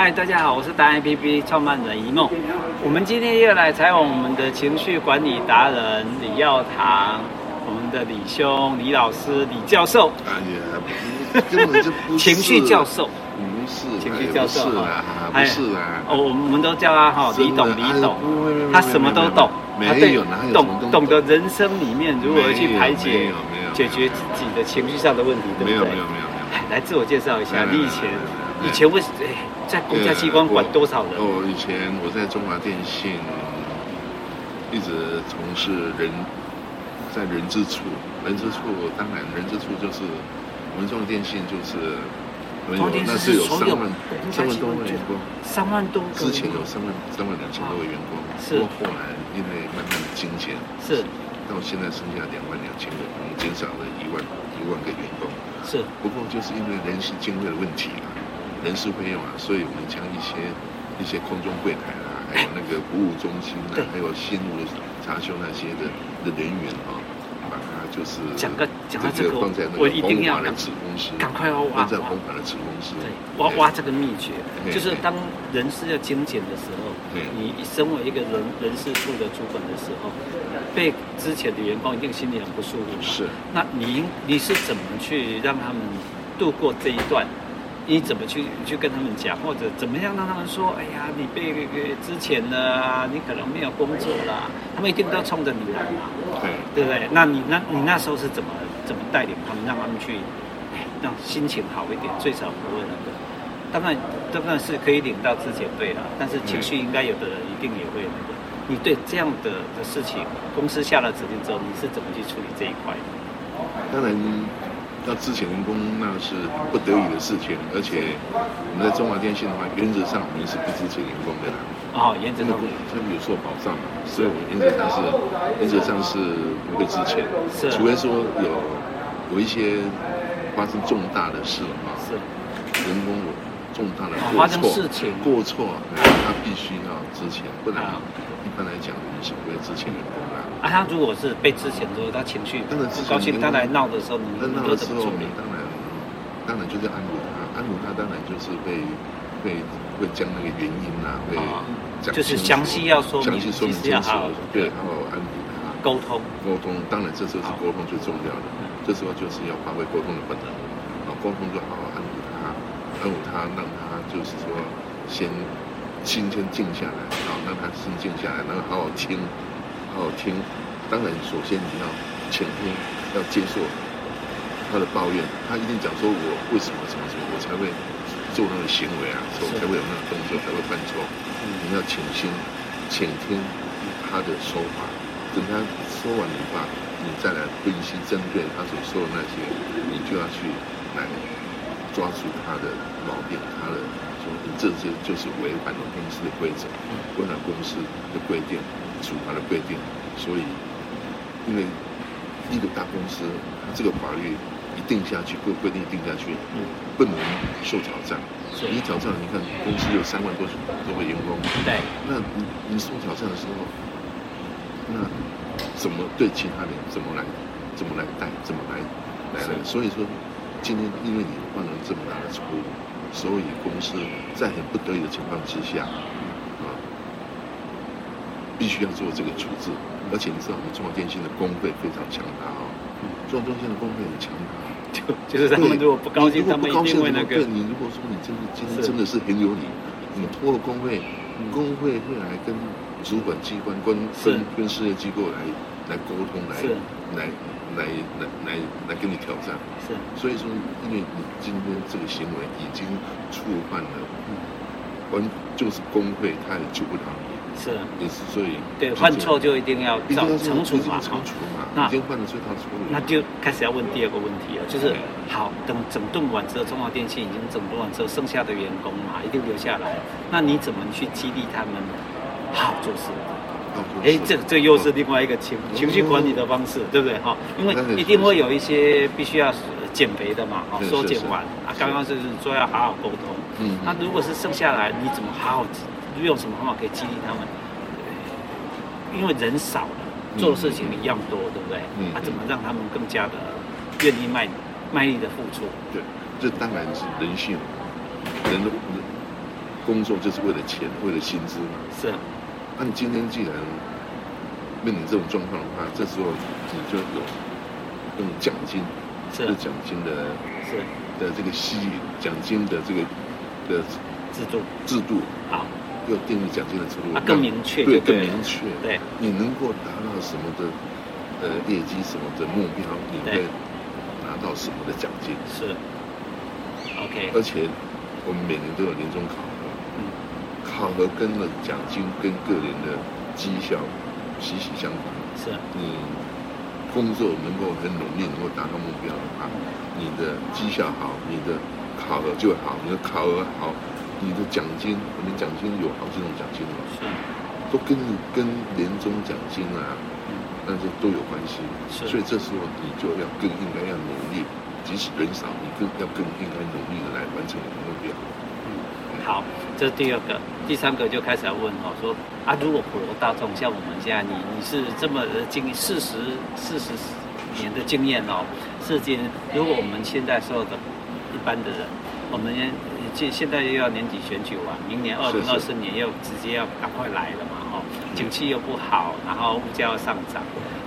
嗨，大家好，我是大 A P P 创办人一梦。我们今天又来采访我们的情绪管理达人李耀堂，我们的李兄、李老师、李教授。哎呀，根本就不是情绪教授，不是情绪教授，是啊，不是啊。哦，我们都叫他哈李董，李董，他什么都懂，没有哪有懂懂得人生里面如何去排解、解决自己的情绪上的问题，对不对？没有，没有，没有，没有。来自我介绍一下，你以前以前为哎。在公家机关管多少人？哦，以前我在中华电信一直从事人，在人之处，人之处当然人之处就是我们中华电信就是，中华电信是有三万三万多位员工，三万多之前有三万三万两千多位员工，是，不过后来因为慢慢的精简，是，到现在剩下两万两千个，我们减少了一万一万个员工，是，不过就是因为人事经费的问题啊。人事费用啊，所以我们将一些一些空中柜台啊，还有那个服务中心啊，还有线路查修那些的的人员啊，把它就是讲个讲到这个，放在那个红华的子公司，赶快要挖，放在红华的子公司，对，挖挖这个秘诀，就是当人事要精简的时候，你身为一个人人事处的主管的时候，被之前的员工一定心里很不舒服。是，那你你是怎么去让他们度过这一段？你怎么去去跟他们讲，或者怎么样让他们说？哎呀，你被之前了啊，你可能没有工作啦，他们一定都冲着你来嘛，对对不对？那你那你那时候是怎么怎么带领他们，让他们去让心情好一点，最少不会那个。当然当然是可以领到之前对了，但是情绪应该有的人一定也会那个。你对这样的的事情，公司下了指令之后，你是怎么去处理这一块的？当然。那之前员工那是不得已的事情，而且我们在中华电信的话，原则上我们是不支持员工的啦。哦，原则上，他们有受保障嘛，所以我们原则上是原则上是不会支钱，是，除非说有有一些发生重大的事嘛，是，员工有重大的过错，过错，他必须要知前，不然一般来讲我们是不会支钱员工的。啊，他如果是被知前之后，他情绪不高兴，他来闹的时候，你们闹的时候，你当然当然就是安抚他，安抚他当然就是会会会将那个原因呐，会讲就是详细要说明，详细说明清楚，对，然后安抚他，沟通。沟通，当然这时候是沟通最重要的，这时候就是要发挥沟通的本能，啊，沟通就好安抚他，让他就是说先心先静下来，然后，让他心静下来，然后好好听。好好听，当然首先你要倾听，要接受他的抱怨，他一定讲说我为什么什么什么，我才会做那个行为啊，所以才会有那个动作，才会犯错。你要倾听，倾听他的说法，等他说完的话，你再来分析针对他所说的那些，你就要去来抓住他的毛病，他的说你这些就是违反了公司的规则，违反公司的规定。处罚的规定，所以因为一个大公司，它这个法律一定下去，规规定定下去，不能受挑战。你挑战，你看公司有三万多多个员工，对，那你你受挑战的时候，那怎么对其他人怎么来怎么来带怎么来来来？所以说，今天因为你犯了这么大的错误，所以公司在很不得已的情况之下。必须要做这个处置，而且你知道我们中华电信的工会非常强大哦，中华电信的工会很强大，就 就是他们如果不高兴，他们一定会那个。你如果说你真的今天真的是很有理，你拖了工会，工会会来跟主管机关、跟跟跟事业机构来来沟通，来来来来来来跟你挑战。是，所以说，因为你今天这个行为已经触犯了，完就是工会，他也救不了你。是，也是所以对犯错就一定要找惩处嘛，惩处嘛。那已经犯了最大错误，那就开始要问第二个问题了，就是好，等整顿完之后，中华电信已经整顿完之后，剩下的员工嘛，一定留下来。那你怎么去激励他们好好做事？哎，这这又是另外一个情情绪管理的方式，对不对？哈，因为一定会有一些必须要减肥的嘛，哈，缩减完啊，刚刚就是说要好好沟通。嗯，那如果是剩下来，你怎么好好？用什么方法可以激励他们？因为人少了，做的事情一样多，对不对？嗯。他怎么让他们更加的愿意卖卖力的付出？对，这当然是人性，人的工作就是为了钱，为了薪资嘛。是。那你今天既然面临这种状况的话，这时候你就有用奖金，是。奖金的，是。的这个吸引奖金的这个的制度。制度。好，又定义奖金的制度，啊更明确，对更明确，对，你能够达到什么的呃业绩什么的目标，你会拿到什么的奖金。是，OK，而且我们每年都有年终考考核跟了奖金跟个人的绩效息息相关，是，你工作能够很努力，能够达到目标的话，你的绩效好，你的考核就好，你的考核好，你的奖金，我们奖金有好几种奖金嘛，是，都跟你跟年终奖金啊，但是都有关系，是，所以这时候你就要更应该要努力，即使人少，你更要更应该努力的来完成你的目标。好，这是第二个，第三个就开始要问哦，说啊，如果普罗大众像我们现在，你你是这么的经四十四十年的经验哦，是经，如果我们现在所有的一般的人，我们现现在又要年底选举完，明年二零二四年又直接要赶快来了嘛，哦，景气又不好，然后物价要上涨，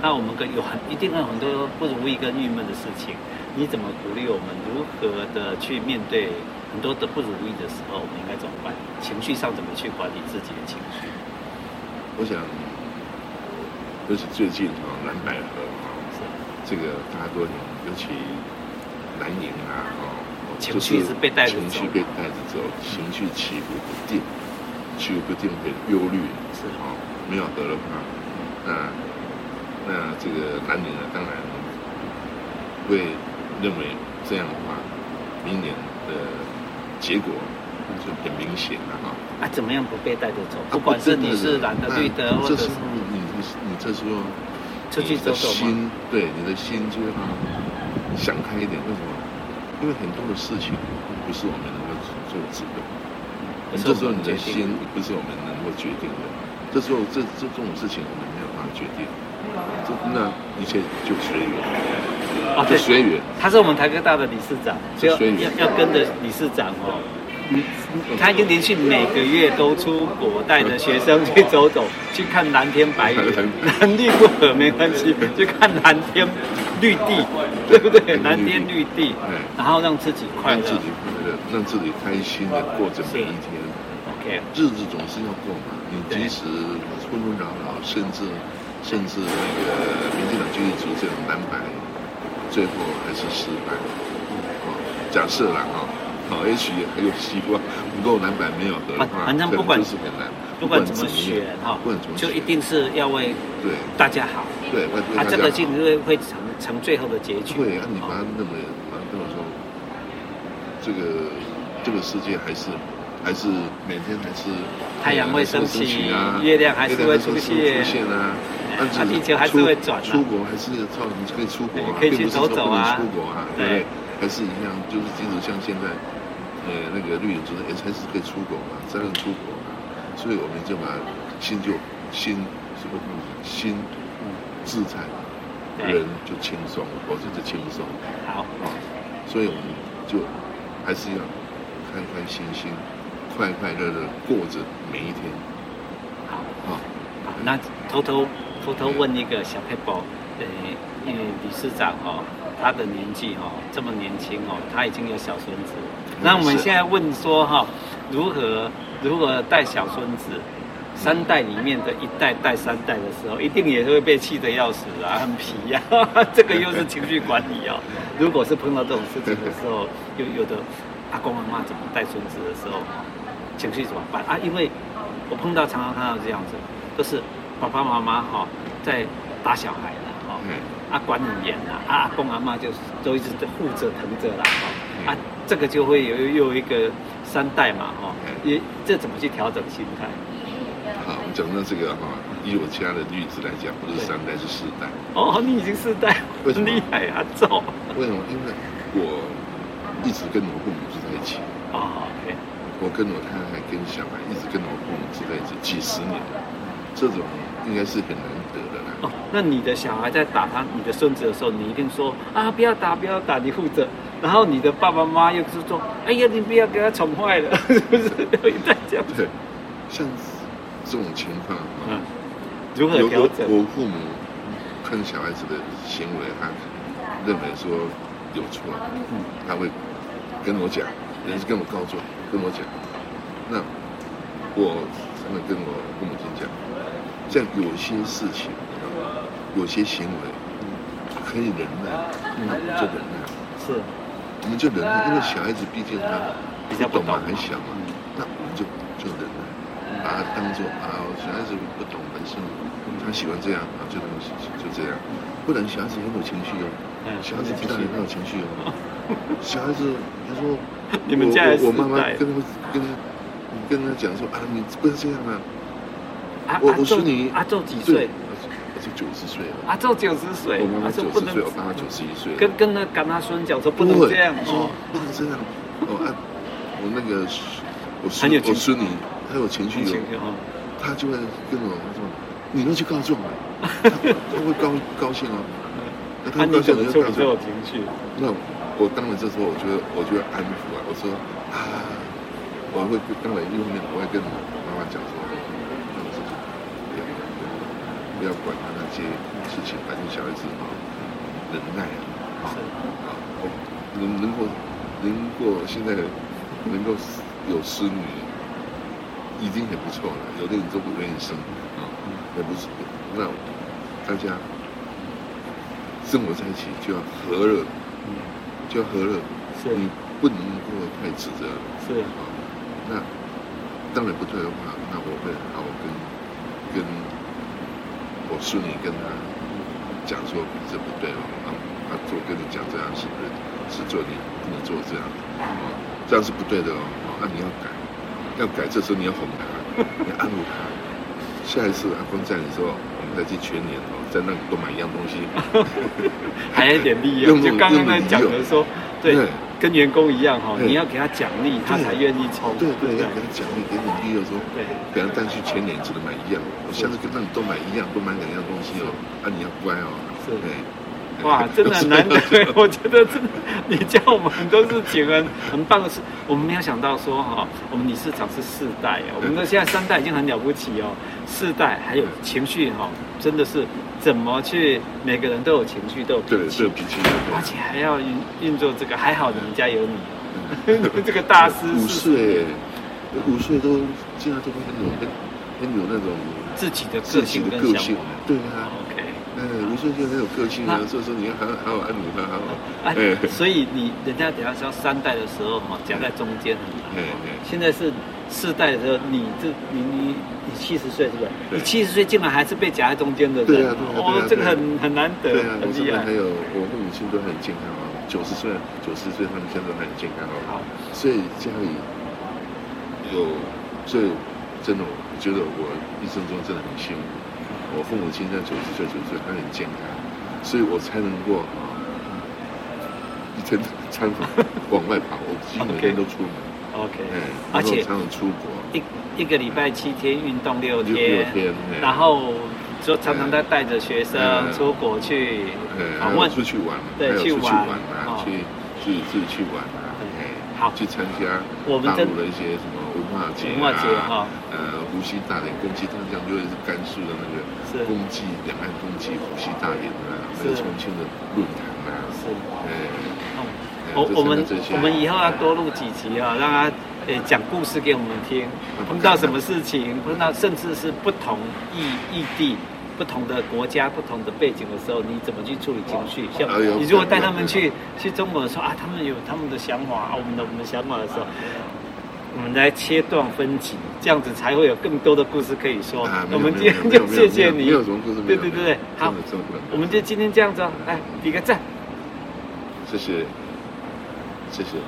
那我们跟有很一定有很多不如意跟郁闷的事情，你怎么鼓励我们如何的去面对？很多的不如意的时候，我们应该怎么办？情绪上怎么去管理自己的情绪？我想，尤其最近啊，蓝百合啊，这个大家都尤其蓝营啊，哦，情绪是被带着走，情绪被带着走，情绪起伏不定，起伏不定很忧虑，是啊，没有得了话，那那这个蓝营呢，当然会认为这样的话，明年的。结果就很明显了哈。啊，怎么样不被带着走？不管是你是蓝的、绿的，或者是你你你这时候出去走走心对你的心就要想开一点。为什么？因为很多的事情不是我们能够做主的。这时候你的心不是我们能够决定的。这时候这这这种事情我们没有办法决定。这那一切就随缘。哦，对，学员，他是我们台科大的理事长，就要要跟着理事长哦。嗯，他已经连续每个月都出国，带着学生去走走，去看蓝天白云，蓝绿不合没关系，去看蓝天绿地，对。不对？蓝天绿地，然后让自己快乐，让自己快乐，让自己开心的过着每一天。OK，日子总是要过嘛，你即使纷纷扰扰，甚至甚至那个民进党军事组这样蓝白。最后还是失败，哦，假设了哈，好，也许还有希望。不过蓝白没有合的话，反正不管是很难，不管怎么选哈，不管怎么选，就一定是要为对大家好。对。他这个境会会成成最后的结局。对啊，你把它认为，把它说，这个这个世界还是还是每天还是太阳会升起啊，月亮还是会出现啊。啊，地球还是会转，出国还是照你可以出国啊，可以去走走啊，出国啊，对不对？还是一样，就是即使像现在，呃，那个绿营就是也还是可以出国嘛，照样出国啊。所以我们就把心就心什么心自在，人就轻松，活着就轻松。好啊，所以我们就还是要开开心心、快快乐乐过着每一天。好啊，好，那偷偷。偷偷问一个小撇步，呃，因为理事长哦，他的年纪哦这么年轻哦，他已经有小孙子。那我们现在问说哈，如何如何带小孙子？三代里面的一代带三代的时候，一定也是会被气得要死啊，很皮呀。这个又是情绪管理哦。如果是碰到这种事情的时候，有有的阿公阿妈怎么带孙子的时候，情绪怎么办啊？因为我碰到常常看到这样子，都是。爸爸妈妈哈在打小孩了哈，啊管很严了啊，阿公阿妈就都一直护着疼着了哈，啊这个就会有又有一个三代嘛哈，也这怎么去调整心态？好，讲到这个哈，以我家的例子来讲，不是三代是四代。哦，你已经四代，很厉害啊，走。为什么？因为我一直跟我父母住在一起。哦，OK。我跟我太太跟小孩一直跟我父母住在一起几十年。这种应该是很难得的啦。哦，那你的小孩在打他你的孙子的时候，你一定说啊，不要打，不要打，你负责。然后你的爸爸妈妈又是说，哎呀，你不要给他宠坏了，是不是有一代这样？对，像这种情况，嗯，如何调整？我父母看小孩子的行为，他认为说有错，嗯，他会跟我讲，也是跟我告状，跟我讲。那我真的跟我父母亲讲，像有些事情，有些行为，可以忍耐，那我们就忍耐。是。我们就忍耐，因为小孩子毕竟他比较不懂。嘛，还小嘛，那我们就就忍耐，把他当做啊，小孩子不懂本身，他喜欢这样啊，就就这样，不然小孩子很有情绪哦，小孩子不但很有情绪哦，小孩子他说，你们家我我妈妈跟他跟他跟他讲说啊，你不能这样啊，我我说你阿宙几岁？就九十岁了，阿宙九十岁，我妈妈九十岁，我爸爸九十一岁。跟跟那跟他孙讲说不能这样，哦不能这样。哦，啊，我那个我孙我孙女，她有情绪有，她就会跟我说，你要去告状啊，他会高高兴啊。那他高兴了就告状。情绪。那我当然这时候我觉得我就安抚啊，我说啊，我会当然一方面我会跟妈妈讲说。不要管他那些事情，反正小孩子啊，忍耐啊，啊，能能够能够现在能够有孙女，已经很不错了。有的人都不愿意生啊，也不是。那大家生活在一起就要和乐，就要和乐。是，你不能够太指责。是啊，那当然不对的话，那我会好好跟跟。我孙女跟他讲说，这不对哦，啊，他做跟你讲这样是不是？是做你不能做这样，啊，这样是不对的哦，啊，你要改，要改，这时候你要哄他，你要安抚他。下一次阿公在的时候，我们再去全年哦，在那里多买一样东西，还有一点利 用，就刚刚在讲的说，对。跟员工一样哈，你要给他奖励，他才愿意抽。对对，要给他奖励，给你利用说，对，给他带去全年只能买一样，我下次跟那你都买一样，多买两样东西哦，啊，你要乖哦。是。哇，真的很难得，我觉得真的，你教我们很多事情很很棒的事，我们没有想到说哈，我们理事长是四代哦，我们的现在三代已经很了不起哦，四代还有情绪哈，真的是。怎么去？每个人都有情绪，都有脾气，对，脾气，而且还要运运作这个。还好你们家有你，这个大师五岁，五岁都现在都会很有很很有那种自己的个性跟个性，对啊。OK，嗯，五岁就很有个性啊。所以说你要好好好安抚他，好。哎，所以你人家等下说三代的时候哈，夹在中间很难。现在是。四代的时候，你这你你你七十岁是不是？你七十岁竟然还是被夹在中间的人，对啊，对啊，哦，这个很很难得，很厉害。还有我父母亲都很健康啊，九十岁九十岁他们现在都很健康啊。好，所以家里有，所以真的我觉得我一生中真的很幸福，我父母亲在九十岁九十岁他很健康，所以我才能够啊一天 餐饭往外跑，我几乎每天都出门。OK，而且常常出国，一一个礼拜七天运动六天，然后就常常在带着学生出国去访问，出去玩，对，去玩。啊，去去自己去玩啊，好，去参加我们大陆的一些什么文化节文化节哈，呃，无锡大典，公祭大将就是甘肃的那个公祭，两岸公祭湖西大连啊，还有重庆的论坛啊，是，哎。我我们我们以后要多录几集啊，让他呃讲故事给我们听。碰到什么事情，碰到甚至是不同异异地、不同的国家、不同的背景的时候，你怎么去处理情绪？像你如果带他们去去中国的时候啊，他们有他们的想法，我们的我们的想法的时候，我们来切断分歧，这样子才会有更多的故事可以说。我们今天就谢谢你。对对对对，好，我们就今天这样子哦，来比个赞。谢谢。谢谢。